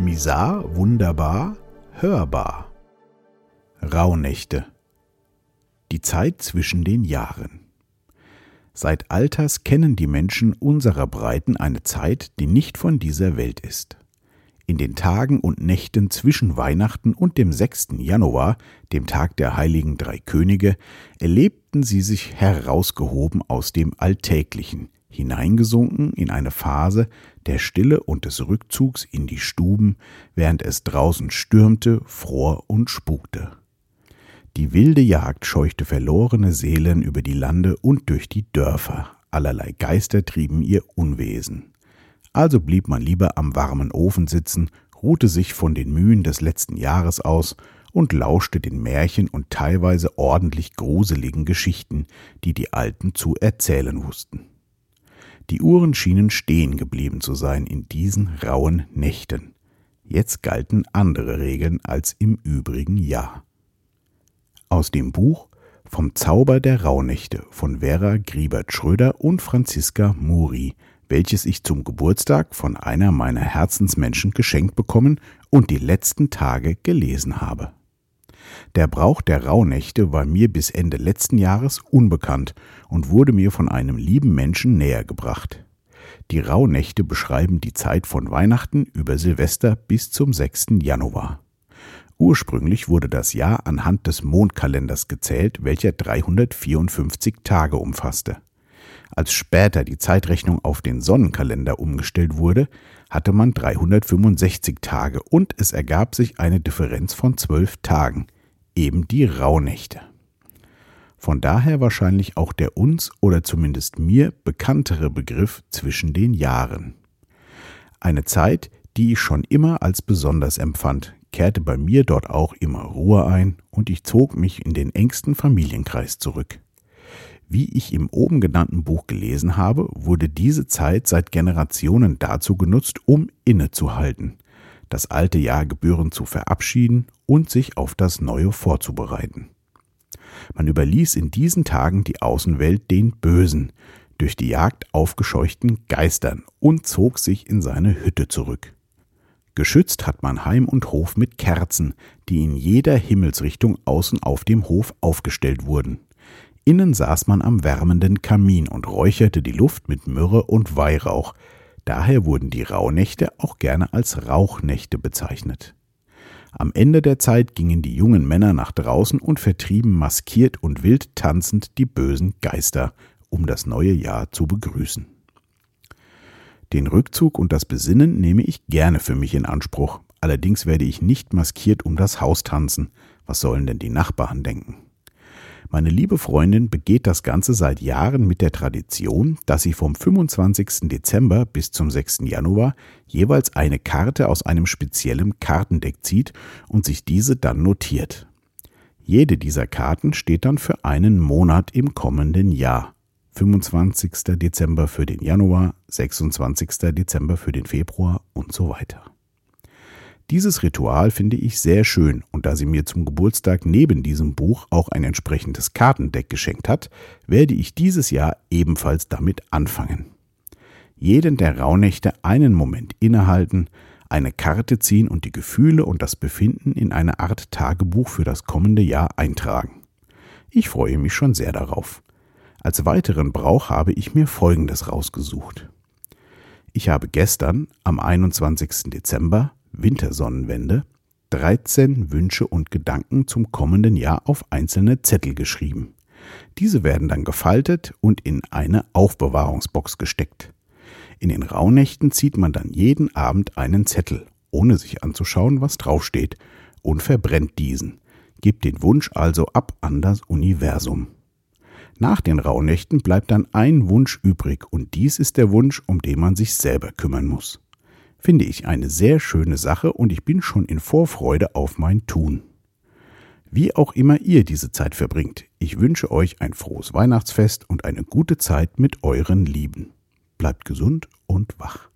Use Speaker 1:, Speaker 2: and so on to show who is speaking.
Speaker 1: Misar wunderbar, hörbar. Rauhnächte. Die Zeit zwischen den Jahren. Seit Alters kennen die Menschen unserer Breiten eine Zeit, die nicht von dieser Welt ist. In den Tagen und Nächten zwischen Weihnachten und dem 6. Januar, dem Tag der heiligen drei Könige, erlebten sie sich herausgehoben aus dem Alltäglichen, hineingesunken in eine Phase der Stille und des Rückzugs in die Stuben, während es draußen stürmte, fror und spukte. Die wilde Jagd scheuchte verlorene Seelen über die Lande und durch die Dörfer, allerlei Geister trieben ihr Unwesen. Also blieb man lieber am warmen Ofen sitzen, ruhte sich von den Mühen des letzten Jahres aus und lauschte den Märchen und teilweise ordentlich gruseligen Geschichten, die die Alten zu erzählen wussten. Die Uhren schienen stehen geblieben zu sein in diesen rauen Nächten. Jetzt galten andere Regeln als im übrigen Jahr. Aus dem Buch Vom Zauber der Rauhnächte von Vera Griebert-Schröder und Franziska Muri, welches ich zum Geburtstag von einer meiner Herzensmenschen geschenkt bekommen und die letzten Tage gelesen habe. Der Brauch der Rauhnächte war mir bis Ende letzten Jahres unbekannt und wurde mir von einem lieben Menschen näher gebracht. Die Rauhnächte beschreiben die Zeit von Weihnachten über Silvester bis zum 6. Januar. Ursprünglich wurde das Jahr anhand des Mondkalenders gezählt, welcher 354 Tage umfasste. Als später die Zeitrechnung auf den Sonnenkalender umgestellt wurde, hatte man 365 Tage und es ergab sich eine Differenz von zwölf Tagen, eben die Rauhnächte. Von daher wahrscheinlich auch der uns oder zumindest mir bekanntere Begriff zwischen den Jahren. Eine Zeit, die ich schon immer als besonders empfand, kehrte bei mir dort auch immer Ruhe ein und ich zog mich in den engsten Familienkreis zurück. Wie ich im oben genannten Buch gelesen habe, wurde diese Zeit seit Generationen dazu genutzt, um innezuhalten, das alte Jahr gebührend zu verabschieden und sich auf das neue vorzubereiten. Man überließ in diesen Tagen die Außenwelt den Bösen, durch die Jagd aufgescheuchten Geistern und zog sich in seine Hütte zurück. Geschützt hat man Heim und Hof mit Kerzen, die in jeder Himmelsrichtung außen auf dem Hof aufgestellt wurden. Innen saß man am wärmenden Kamin und räucherte die Luft mit Myrrhe und Weihrauch. Daher wurden die Rauhnächte auch gerne als Rauchnächte bezeichnet. Am Ende der Zeit gingen die jungen Männer nach draußen und vertrieben maskiert und wild tanzend die bösen Geister, um das neue Jahr zu begrüßen. Den Rückzug und das Besinnen nehme ich gerne für mich in Anspruch, allerdings werde ich nicht maskiert um das Haus tanzen. Was sollen denn die Nachbarn denken? Meine liebe Freundin begeht das Ganze seit Jahren mit der Tradition, dass sie vom 25. Dezember bis zum 6. Januar jeweils eine Karte aus einem speziellen Kartendeck zieht und sich diese dann notiert. Jede dieser Karten steht dann für einen Monat im kommenden Jahr. 25. Dezember für den Januar, 26. Dezember für den Februar und so weiter. Dieses Ritual finde ich sehr schön und da sie mir zum Geburtstag neben diesem Buch auch ein entsprechendes Kartendeck geschenkt hat, werde ich dieses Jahr ebenfalls damit anfangen. Jeden der Rauhnächte einen Moment innehalten, eine Karte ziehen und die Gefühle und das Befinden in eine Art Tagebuch für das kommende Jahr eintragen. Ich freue mich schon sehr darauf. Als weiteren Brauch habe ich mir Folgendes rausgesucht. Ich habe gestern, am 21. Dezember, Wintersonnenwende 13 Wünsche und Gedanken zum kommenden Jahr auf einzelne Zettel geschrieben. Diese werden dann gefaltet und in eine Aufbewahrungsbox gesteckt. In den Rauhnächten zieht man dann jeden Abend einen Zettel, ohne sich anzuschauen, was draufsteht, und verbrennt diesen, gibt den Wunsch also ab an das Universum. Nach den Rauhnächten bleibt dann ein Wunsch übrig, und dies ist der Wunsch, um den man sich selber kümmern muss finde ich eine sehr schöne Sache und ich bin schon in Vorfreude auf mein Tun. Wie auch immer ihr diese Zeit verbringt, ich wünsche euch ein frohes Weihnachtsfest und eine gute Zeit mit euren Lieben. Bleibt gesund und wach.